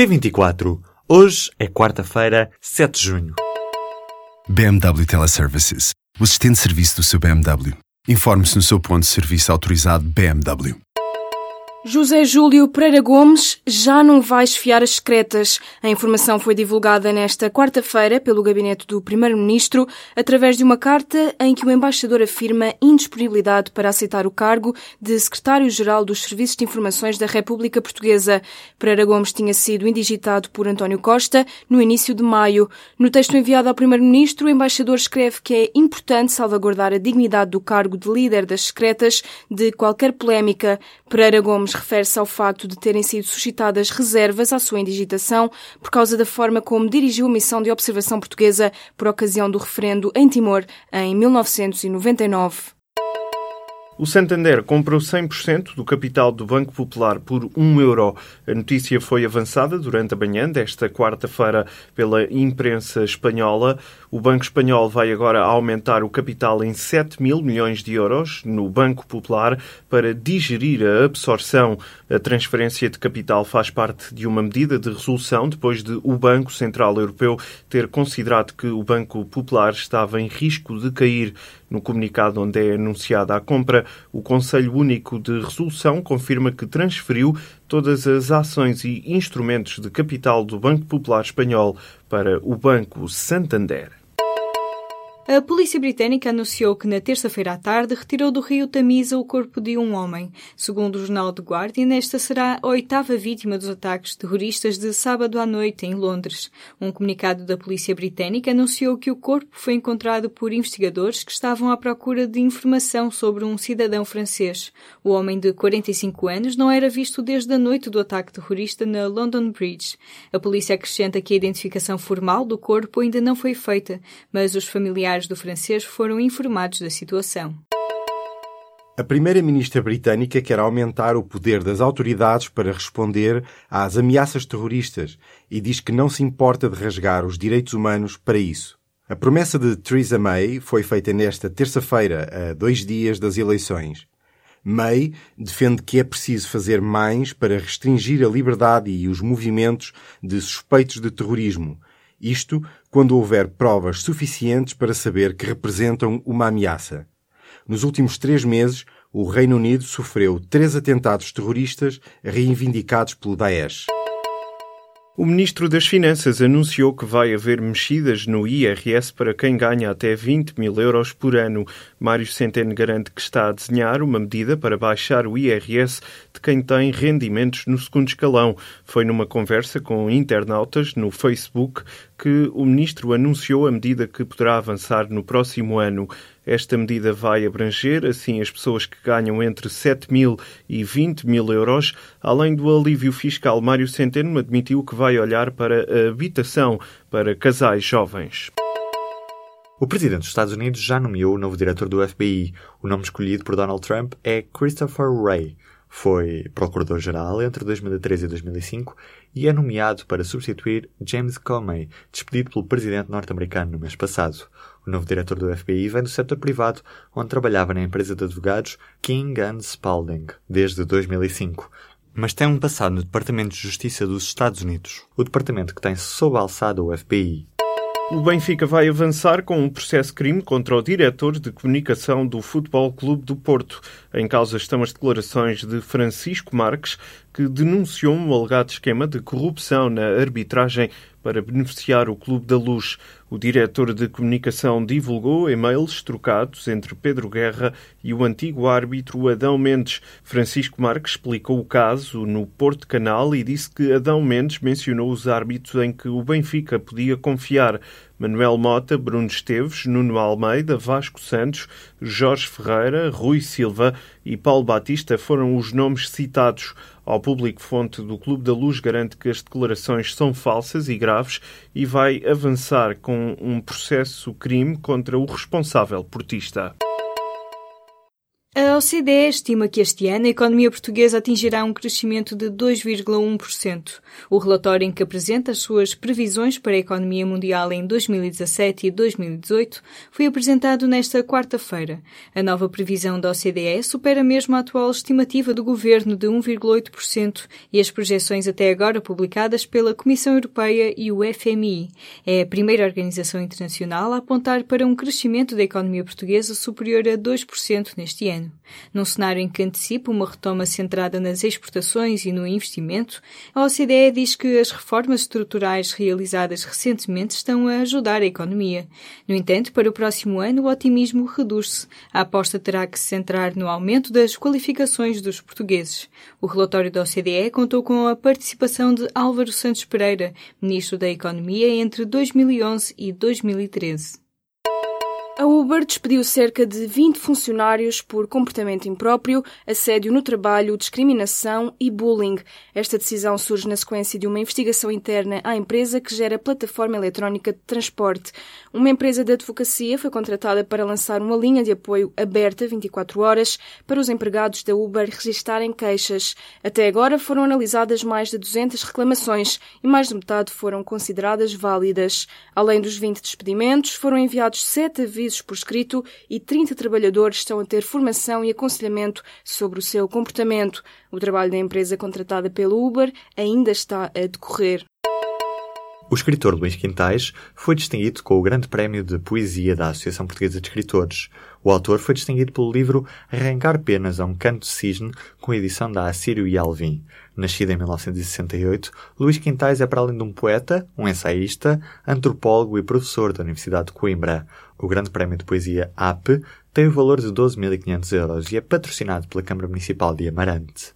P24. Hoje é quarta-feira, 7 de junho. BMW Teleservices. O assistente de serviço do seu BMW. Informe-se no seu ponto de serviço autorizado BMW. José Júlio Pereira Gomes já não vai esfiar as secretas. A informação foi divulgada nesta quarta-feira pelo gabinete do Primeiro-Ministro através de uma carta em que o embaixador afirma indisponibilidade para aceitar o cargo de Secretário-Geral dos Serviços de Informações da República Portuguesa. Pereira Gomes tinha sido indigitado por António Costa no início de maio. No texto enviado ao Primeiro-Ministro, o embaixador escreve que é importante salvaguardar a dignidade do cargo de líder das secretas de qualquer polémica. Pereira Gomes Gomes refere-se ao facto de terem sido suscitadas reservas à sua indigitação por causa da forma como dirigiu a missão de observação portuguesa por ocasião do referendo em Timor em 1999. O Santander comprou 100% do capital do Banco Popular por 1 euro. A notícia foi avançada durante a manhã desta quarta-feira pela imprensa espanhola. O Banco Espanhol vai agora aumentar o capital em 7 mil milhões de euros no Banco Popular para digerir a absorção. A transferência de capital faz parte de uma medida de resolução depois de o Banco Central Europeu ter considerado que o Banco Popular estava em risco de cair. No comunicado onde é anunciada a compra, o Conselho Único de Resolução confirma que transferiu todas as ações e instrumentos de capital do Banco Popular Espanhol para o Banco Santander. A polícia britânica anunciou que na terça-feira à tarde retirou do rio Tamisa o corpo de um homem. Segundo o jornal The Guardian, esta será a oitava vítima dos ataques terroristas de sábado à noite em Londres. Um comunicado da polícia britânica anunciou que o corpo foi encontrado por investigadores que estavam à procura de informação sobre um cidadão francês. O homem de 45 anos não era visto desde a noite do ataque terrorista na London Bridge. A polícia acrescenta que a identificação formal do corpo ainda não foi feita, mas os familiares do francês foram informados da situação. A primeira-ministra britânica quer aumentar o poder das autoridades para responder às ameaças terroristas e diz que não se importa de rasgar os direitos humanos para isso. A promessa de Theresa May foi feita nesta terça-feira, a dois dias das eleições. May defende que é preciso fazer mais para restringir a liberdade e os movimentos de suspeitos de terrorismo, isto quando houver provas suficientes para saber que representam uma ameaça. Nos últimos três meses, o Reino Unido sofreu três atentados terroristas reivindicados pelo Daesh. O Ministro das Finanças anunciou que vai haver mexidas no IRS para quem ganha até 20 mil euros por ano. Mário Centeno garante que está a desenhar uma medida para baixar o IRS de quem tem rendimentos no segundo escalão. Foi numa conversa com internautas no Facebook que o Ministro anunciou a medida que poderá avançar no próximo ano. Esta medida vai abranger, assim, as pessoas que ganham entre 7 mil e 20 mil euros. Além do alívio fiscal, Mário Centeno admitiu que vai olhar para a habitação para casais jovens. O presidente dos Estados Unidos já nomeou o novo diretor do FBI. O nome escolhido por Donald Trump é Christopher Wray. Foi procurador-geral entre 2003 e 2005 e é nomeado para substituir James Comey, despedido pelo presidente norte-americano no mês passado. O novo diretor do FBI vem do setor privado, onde trabalhava na empresa de advogados King Spalding desde 2005 mas tem um passado no Departamento de Justiça dos Estados Unidos, o departamento que tem sob alçada o FBI. O Benfica vai avançar com um processo crime contra o diretor de comunicação do Futebol Clube do Porto. Em causa estão as declarações de Francisco Marques, que denunciou um alegado esquema de corrupção na arbitragem para beneficiar o Clube da Luz. O diretor de comunicação divulgou e-mails trocados entre Pedro Guerra e o antigo árbitro Adão Mendes. Francisco Marques explicou o caso no Porto Canal e disse que Adão Mendes mencionou os árbitros em que o Benfica podia confiar. Manuel Mota, Bruno Esteves, Nuno Almeida, Vasco Santos, Jorge Ferreira, Rui Silva e Paulo Batista foram os nomes citados. Ao público, fonte do Clube da Luz garante que as declarações são falsas e graves e vai avançar com um processo crime contra o responsável portista. OCDE estima que este ano a economia portuguesa atingirá um crescimento de 2,1%. O relatório em que apresenta as suas previsões para a economia mundial em 2017 e 2018 foi apresentado nesta quarta-feira. A nova previsão da OCDE supera mesmo a atual estimativa do governo de 1,8% e as projeções até agora publicadas pela Comissão Europeia e o FMI. É a primeira organização internacional a apontar para um crescimento da economia portuguesa superior a 2% neste ano. Num cenário em que antecipa uma retoma centrada nas exportações e no investimento, a OCDE diz que as reformas estruturais realizadas recentemente estão a ajudar a economia. No entanto, para o próximo ano, o otimismo reduz-se. A aposta terá que se centrar no aumento das qualificações dos portugueses. O relatório da OCDE contou com a participação de Álvaro Santos Pereira, ministro da Economia entre 2011 e 2013. A Uber despediu cerca de 20 funcionários por comportamento impróprio, assédio no trabalho, discriminação e bullying. Esta decisão surge na sequência de uma investigação interna à empresa que gera a plataforma eletrónica de transporte. Uma empresa de advocacia foi contratada para lançar uma linha de apoio aberta 24 horas para os empregados da Uber registarem queixas. Até agora foram analisadas mais de 200 reclamações e mais de metade foram consideradas válidas. Além dos 20 despedimentos, foram enviados 7 avisos por escrito e 30 trabalhadores estão a ter formação e aconselhamento sobre o seu comportamento. O trabalho da empresa contratada pelo Uber ainda está a decorrer. O escritor Luís Quintais foi distinguido com o Grande Prémio de Poesia da Associação Portuguesa de Escritores. O autor foi distinguido pelo livro Arrancar Penas a um Canto de Cisne, com edição da Assírio e Alvim. Nascido em 1968, Luís Quintais é, para além de um poeta, um ensaísta, antropólogo e professor da Universidade de Coimbra. O Grande Prémio de Poesia AP tem o valor de 12.500 euros e é patrocinado pela Câmara Municipal de Amarante.